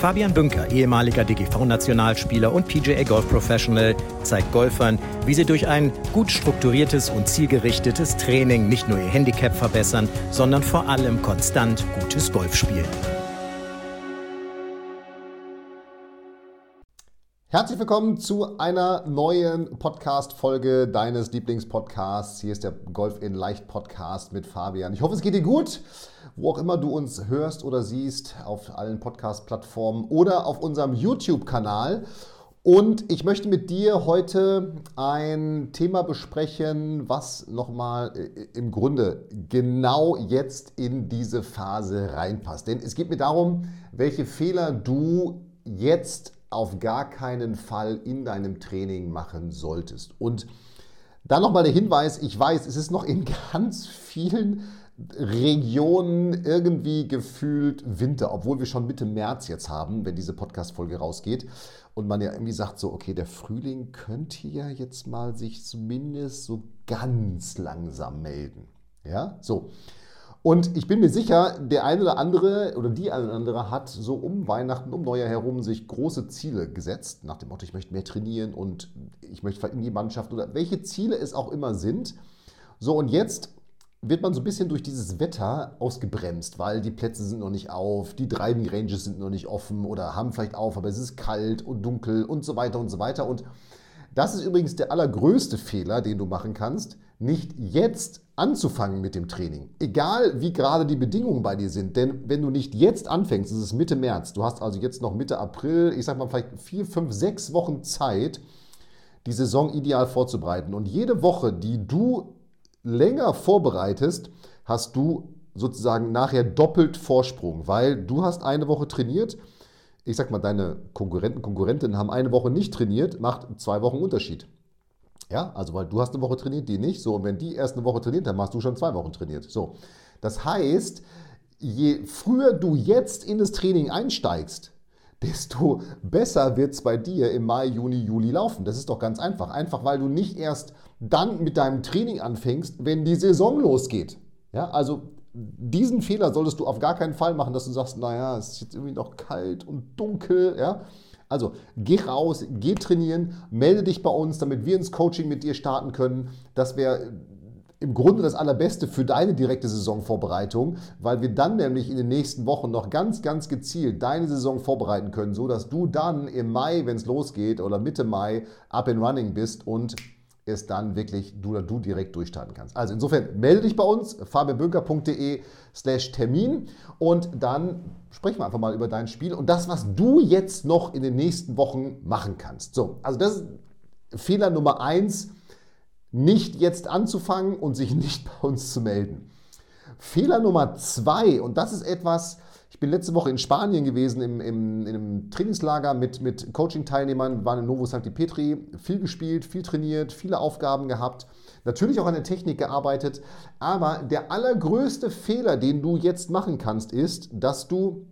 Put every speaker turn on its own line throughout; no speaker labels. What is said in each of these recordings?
Fabian Bünker, ehemaliger DGV-Nationalspieler und PGA Golf Professional, zeigt Golfern, wie sie durch ein gut strukturiertes und zielgerichtetes Training nicht nur ihr Handicap verbessern, sondern vor allem konstant gutes Golf spielen.
Herzlich willkommen zu einer neuen Podcast-Folge deines Lieblingspodcasts. Hier ist der Golf in Leicht Podcast mit Fabian. Ich hoffe, es geht dir gut, wo auch immer du uns hörst oder siehst, auf allen Podcast-Plattformen oder auf unserem YouTube-Kanal. Und ich möchte mit dir heute ein Thema besprechen, was nochmal äh, im Grunde genau jetzt in diese Phase reinpasst. Denn es geht mir darum, welche Fehler du jetzt auf gar keinen Fall in deinem Training machen solltest. Und dann nochmal der Hinweis, ich weiß, es ist noch in ganz vielen Regionen irgendwie gefühlt Winter, obwohl wir schon Mitte März jetzt haben, wenn diese Podcast-Folge rausgeht. Und man ja irgendwie sagt so, okay, der Frühling könnte ja jetzt mal sich zumindest so ganz langsam melden. Ja, so. Und ich bin mir sicher, der eine oder andere oder die eine oder andere hat so um Weihnachten, um Neujahr herum sich große Ziele gesetzt, nach dem Motto, ich möchte mehr trainieren und ich möchte in die Mannschaft oder welche Ziele es auch immer sind. So, und jetzt wird man so ein bisschen durch dieses Wetter ausgebremst, weil die Plätze sind noch nicht auf, die Driving Ranges sind noch nicht offen oder haben vielleicht auf, aber es ist kalt und dunkel und so weiter und so weiter. Und das ist übrigens der allergrößte Fehler, den du machen kannst, nicht jetzt anzufangen mit dem Training. Egal wie gerade die Bedingungen bei dir sind. Denn wenn du nicht jetzt anfängst, ist es Mitte März, du hast also jetzt noch Mitte April, ich sag mal vielleicht vier, fünf, sechs Wochen Zeit, die Saison ideal vorzubereiten. Und jede Woche, die du länger vorbereitest, hast du sozusagen nachher doppelt Vorsprung, weil du hast eine Woche trainiert. Ich sag mal, deine Konkurrenten, Konkurrentinnen haben eine Woche nicht trainiert, macht zwei Wochen Unterschied. Ja, also weil du hast eine Woche trainiert, die nicht. So, und wenn die erst eine Woche trainiert, dann machst du schon zwei Wochen trainiert. So, das heißt, je früher du jetzt in das Training einsteigst, desto besser wird es bei dir im Mai, Juni, Juli laufen. Das ist doch ganz einfach. Einfach weil du nicht erst dann mit deinem Training anfängst, wenn die Saison losgeht. Ja, also diesen Fehler solltest du auf gar keinen Fall machen, dass du sagst, naja, es ist jetzt irgendwie noch kalt und dunkel. Ja, also geh raus, geh trainieren, melde dich bei uns, damit wir ins Coaching mit dir starten können. Das wäre im Grunde das Allerbeste für deine direkte Saisonvorbereitung, weil wir dann nämlich in den nächsten Wochen noch ganz, ganz gezielt deine Saison vorbereiten können, sodass du dann im Mai, wenn es losgeht oder Mitte Mai, up and running bist und es dann wirklich du oder du direkt durchstarten kannst. Also insofern melde dich bei uns, fabianbünker.de slash Termin und dann sprechen wir einfach mal über dein Spiel und das, was du jetzt noch in den nächsten Wochen machen kannst. So, also das ist Fehler Nummer eins, nicht jetzt anzufangen und sich nicht bei uns zu melden. Fehler Nummer zwei, und das ist etwas, ich bin letzte Woche in Spanien gewesen, im, im, in einem Trainingslager mit, mit Coaching-Teilnehmern, waren in Novo Santi Petri, viel gespielt, viel trainiert, viele Aufgaben gehabt, natürlich auch an der Technik gearbeitet. Aber der allergrößte Fehler, den du jetzt machen kannst, ist, dass du,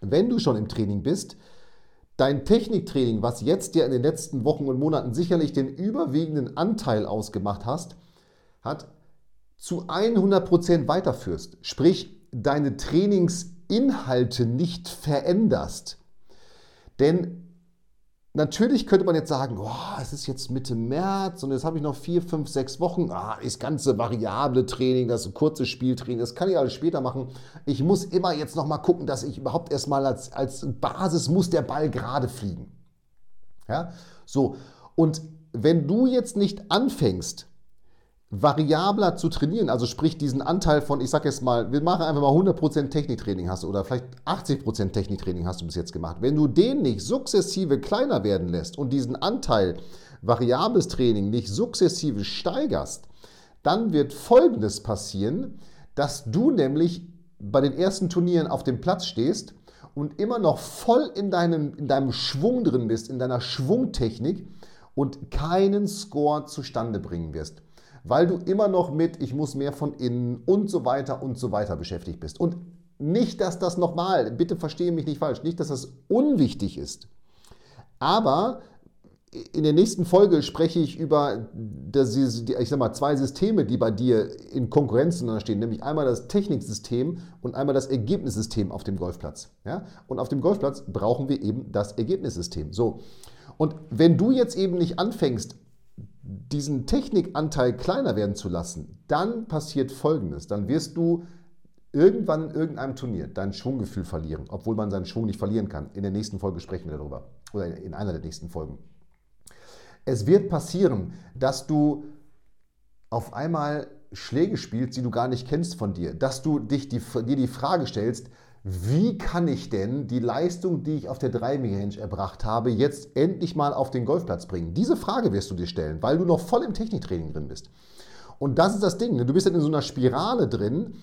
wenn du schon im Training bist, dein Techniktraining, was jetzt dir in den letzten Wochen und Monaten sicherlich den überwiegenden Anteil ausgemacht hast, hat, zu 100% weiterführst. Sprich, deine Trainings Inhalte nicht veränderst. Denn natürlich könnte man jetzt sagen, oh, es ist jetzt Mitte März und jetzt habe ich noch vier, fünf, sechs Wochen. Ah, das ganze variable Training, das kurze Spieltraining, das kann ich alles später machen. Ich muss immer jetzt noch mal gucken, dass ich überhaupt erstmal als, als Basis muss der Ball gerade fliegen. Ja, so. Und wenn du jetzt nicht anfängst, variabler zu trainieren, also sprich diesen Anteil von, ich sag jetzt mal, wir machen einfach mal 100% Techniktraining hast du oder vielleicht 80% Techniktraining hast du bis jetzt gemacht. Wenn du den nicht sukzessive kleiner werden lässt und diesen Anteil variables Training nicht sukzessive steigerst, dann wird Folgendes passieren, dass du nämlich bei den ersten Turnieren auf dem Platz stehst und immer noch voll in deinem, in deinem Schwung drin bist, in deiner Schwungtechnik und keinen Score zustande bringen wirst weil du immer noch mit, ich muss mehr von innen und so weiter und so weiter beschäftigt bist. Und nicht, dass das nochmal, bitte verstehe mich nicht falsch, nicht, dass das unwichtig ist. Aber in der nächsten Folge spreche ich über das, ich sag mal, zwei Systeme, die bei dir in Konkurrenz zueinander stehen, nämlich einmal das Techniksystem und einmal das Ergebnissystem auf dem Golfplatz. Ja? Und auf dem Golfplatz brauchen wir eben das Ergebnissystem. So. Und wenn du jetzt eben nicht anfängst, diesen Technikanteil kleiner werden zu lassen, dann passiert Folgendes. Dann wirst du irgendwann in irgendeinem Turnier dein Schwunggefühl verlieren, obwohl man seinen Schwung nicht verlieren kann. In der nächsten Folge sprechen wir darüber. Oder in einer der nächsten Folgen. Es wird passieren, dass du auf einmal Schläge spielst, die du gar nicht kennst von dir. Dass du dich die, dir die Frage stellst, wie kann ich denn die Leistung, die ich auf der 3 Range erbracht habe, jetzt endlich mal auf den Golfplatz bringen? Diese Frage wirst du dir stellen, weil du noch voll im Techniktraining drin bist. Und das ist das Ding. Ne? Du bist dann in so einer Spirale drin,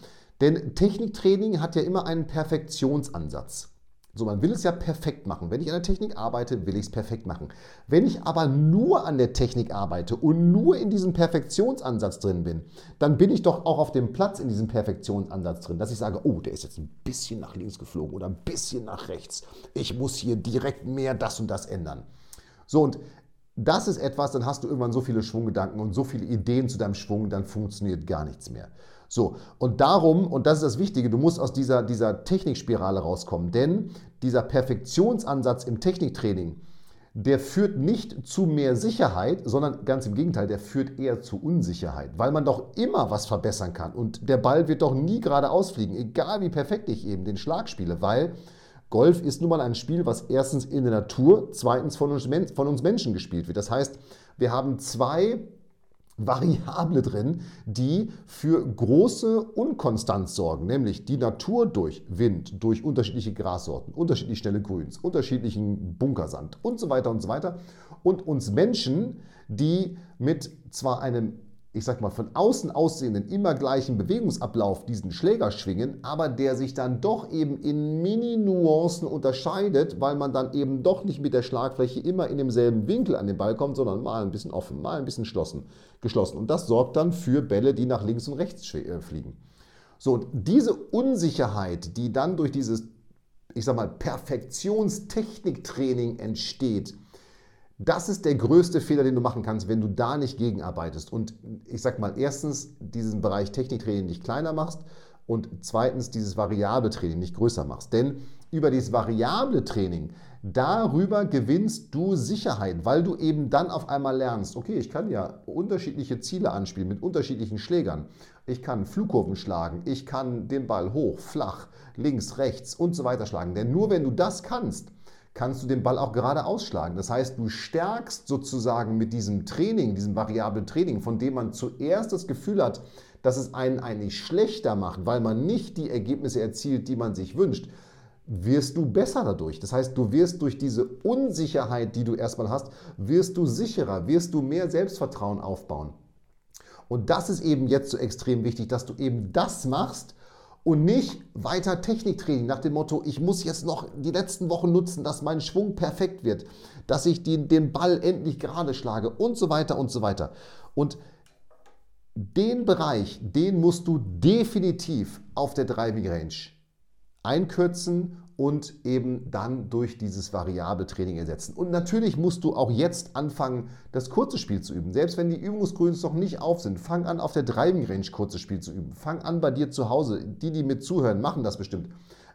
denn Techniktraining hat ja immer einen Perfektionsansatz. So, man will es ja perfekt machen. Wenn ich an der Technik arbeite, will ich es perfekt machen. Wenn ich aber nur an der Technik arbeite und nur in diesem Perfektionsansatz drin bin, dann bin ich doch auch auf dem Platz in diesem Perfektionsansatz drin, dass ich sage, oh, der ist jetzt ein bisschen nach links geflogen oder ein bisschen nach rechts. Ich muss hier direkt mehr das und das ändern. So, und das ist etwas, dann hast du irgendwann so viele Schwunggedanken und so viele Ideen zu deinem Schwung, dann funktioniert gar nichts mehr. So, und darum, und das ist das Wichtige, du musst aus dieser, dieser Technikspirale rauskommen, denn dieser Perfektionsansatz im Techniktraining, der führt nicht zu mehr Sicherheit, sondern ganz im Gegenteil, der führt eher zu Unsicherheit, weil man doch immer was verbessern kann und der Ball wird doch nie geradeaus fliegen, egal wie perfekt ich eben den Schlag spiele, weil Golf ist nun mal ein Spiel, was erstens in der Natur, zweitens von uns, von uns Menschen gespielt wird. Das heißt, wir haben zwei Variable drin, die für große Unkonstanz sorgen, nämlich die Natur durch Wind, durch unterschiedliche Grassorten, unterschiedlich schnelle Grüns, unterschiedlichen Bunkersand und so weiter und so weiter. Und uns Menschen, die mit zwar einem ich sag mal, von außen aussehenden, immer gleichen Bewegungsablauf diesen Schläger schwingen, aber der sich dann doch eben in Mini-Nuancen unterscheidet, weil man dann eben doch nicht mit der Schlagfläche immer in demselben Winkel an den Ball kommt, sondern mal ein bisschen offen, mal ein bisschen geschlossen. Und das sorgt dann für Bälle, die nach links und rechts äh, fliegen. So, und diese Unsicherheit, die dann durch dieses, ich sag mal, Perfektionstechniktraining entsteht, das ist der größte Fehler, den du machen kannst, wenn du da nicht gegenarbeitest. Und ich sag mal, erstens diesen Bereich Techniktraining nicht kleiner machst und zweitens dieses variable Training nicht größer machst. Denn über dieses variable Training, darüber gewinnst du Sicherheit, weil du eben dann auf einmal lernst, okay, ich kann ja unterschiedliche Ziele anspielen mit unterschiedlichen Schlägern. Ich kann Flugkurven schlagen, ich kann den Ball hoch, flach, links, rechts und so weiter schlagen. Denn nur wenn du das kannst, kannst du den Ball auch gerade ausschlagen. Das heißt, du stärkst sozusagen mit diesem Training, diesem variablen Training, von dem man zuerst das Gefühl hat, dass es einen eigentlich schlechter macht, weil man nicht die Ergebnisse erzielt, die man sich wünscht, wirst du besser dadurch. Das heißt, du wirst durch diese Unsicherheit, die du erstmal hast, wirst du sicherer, wirst du mehr Selbstvertrauen aufbauen. Und das ist eben jetzt so extrem wichtig, dass du eben das machst, und nicht weiter Techniktraining nach dem Motto, ich muss jetzt noch die letzten Wochen nutzen, dass mein Schwung perfekt wird, dass ich den, den Ball endlich gerade schlage und so weiter und so weiter. Und den Bereich, den musst du definitiv auf der Driving Range einkürzen und eben dann durch dieses variable Training ersetzen. Und natürlich musst du auch jetzt anfangen, das kurze Spiel zu üben. Selbst wenn die Übungsgrüns noch nicht auf sind, fang an, auf der Driving Range kurzes Spiel zu üben. Fang an bei dir zu Hause. Die, die mit zuhören, machen das bestimmt.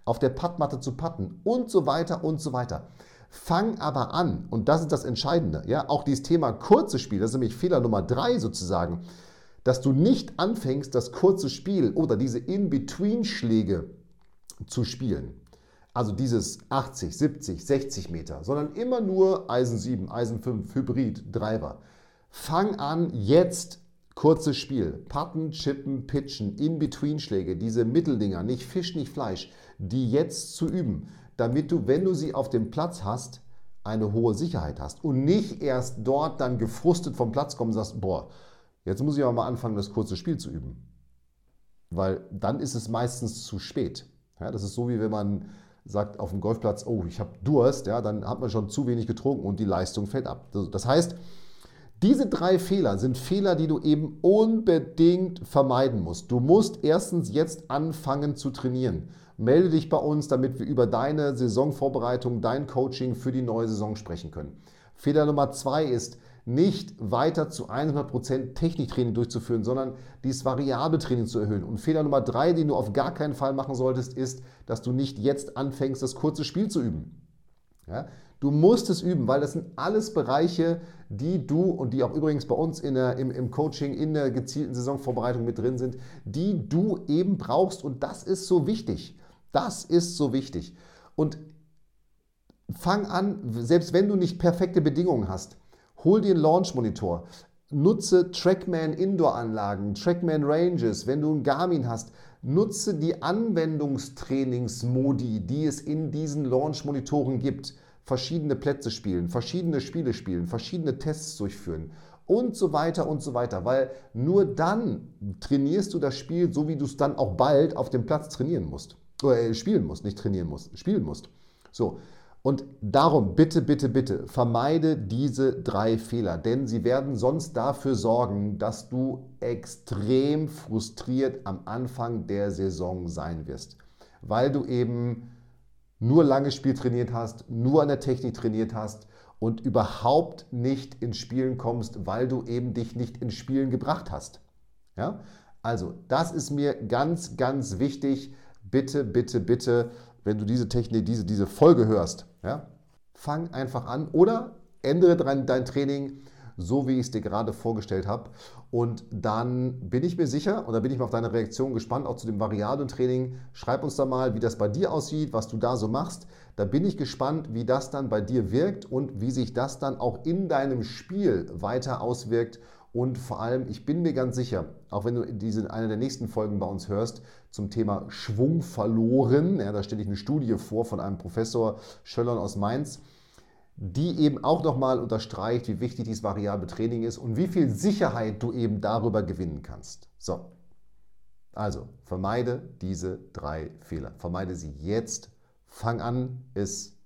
Auf der Puttmatte zu putten und so weiter und so weiter. Fang aber an, und das ist das Entscheidende, ja, auch dieses Thema kurzes Spiel, das ist nämlich Fehler Nummer drei sozusagen, dass du nicht anfängst, das kurze Spiel oder diese In-Between-Schläge zu spielen also dieses 80, 70, 60 Meter, sondern immer nur Eisen 7, Eisen 5, Hybrid, Driver. Fang an jetzt kurzes Spiel, Patten, Chippen, Pitchen, In-Between-Schläge, diese Mitteldinger, nicht Fisch, nicht Fleisch, die jetzt zu üben, damit du, wenn du sie auf dem Platz hast, eine hohe Sicherheit hast und nicht erst dort dann gefrustet vom Platz kommen und sagst, boah, jetzt muss ich aber mal anfangen, das kurze Spiel zu üben. Weil dann ist es meistens zu spät. Ja, das ist so, wie wenn man sagt auf dem Golfplatz, oh, ich habe Durst, ja, dann hat man schon zu wenig getrunken und die Leistung fällt ab. Das heißt, Diese drei Fehler sind Fehler, die du eben unbedingt vermeiden musst. Du musst erstens jetzt anfangen zu trainieren. Melde dich bei uns, damit wir über deine Saisonvorbereitung, dein Coaching für die neue Saison sprechen können. Fehler Nummer zwei ist, nicht weiter zu 100% Techniktraining durchzuführen, sondern dieses variable Training zu erhöhen. Und Fehler Nummer drei, den du auf gar keinen Fall machen solltest, ist, dass du nicht jetzt anfängst, das kurze Spiel zu üben. Ja? Du musst es üben, weil das sind alles Bereiche, die du und die auch übrigens bei uns in der, im, im Coaching in der gezielten Saisonvorbereitung mit drin sind, die du eben brauchst. Und das ist so wichtig. Das ist so wichtig. Und fang an, selbst wenn du nicht perfekte Bedingungen hast, hol dir einen Launch-Monitor. Nutze Trackman Indoor-Anlagen, Trackman Ranges, wenn du einen Garmin hast. Nutze die Anwendungstrainingsmodi, die es in diesen Launch-Monitoren gibt verschiedene Plätze spielen, verschiedene Spiele spielen, verschiedene Tests durchführen und so weiter und so weiter, weil nur dann trainierst du das Spiel, so wie du es dann auch bald auf dem Platz trainieren musst, oder äh, spielen musst, nicht trainieren musst, spielen musst. So. Und darum bitte, bitte, bitte vermeide diese drei Fehler, denn sie werden sonst dafür sorgen, dass du extrem frustriert am Anfang der Saison sein wirst, weil du eben nur langes Spiel trainiert hast, nur an der Technik trainiert hast und überhaupt nicht ins Spielen kommst, weil du eben dich nicht ins Spielen gebracht hast. Ja? Also, das ist mir ganz, ganz wichtig. Bitte, bitte, bitte, wenn du diese Technik, diese, diese Folge hörst, ja, fang einfach an oder ändere dein, dein Training so wie ich es dir gerade vorgestellt habe. Und dann bin ich mir sicher, und da bin ich mal auf deine Reaktion gespannt, auch zu dem Variablentraining. Schreib uns da mal, wie das bei dir aussieht, was du da so machst. Da bin ich gespannt, wie das dann bei dir wirkt und wie sich das dann auch in deinem Spiel weiter auswirkt. Und vor allem, ich bin mir ganz sicher, auch wenn du diese eine der nächsten Folgen bei uns hörst, zum Thema Schwung verloren, ja, da stelle ich eine Studie vor von einem Professor Schöllern aus Mainz, die eben auch nochmal unterstreicht, wie wichtig dieses variable Training ist und wie viel Sicherheit du eben darüber gewinnen kannst. So, also vermeide diese drei Fehler. Vermeide sie jetzt. Fang an, es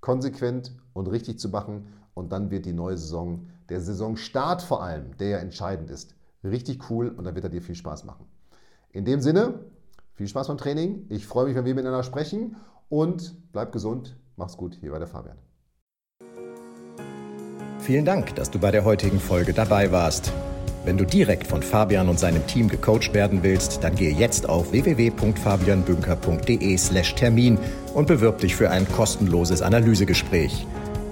konsequent und richtig zu machen und dann wird die neue Saison, der Saisonstart vor allem, der ja entscheidend ist, richtig cool und dann wird er dir viel Spaß machen. In dem Sinne, viel Spaß beim Training. Ich freue mich, wenn wir miteinander sprechen und bleib gesund. Mach's gut. Hier war der Fabian.
Vielen Dank, dass du bei der heutigen Folge dabei warst. Wenn du direkt von Fabian und seinem Team gecoacht werden willst, dann gehe jetzt auf www.fabianbünker.de/termin und bewirb dich für ein kostenloses Analysegespräch.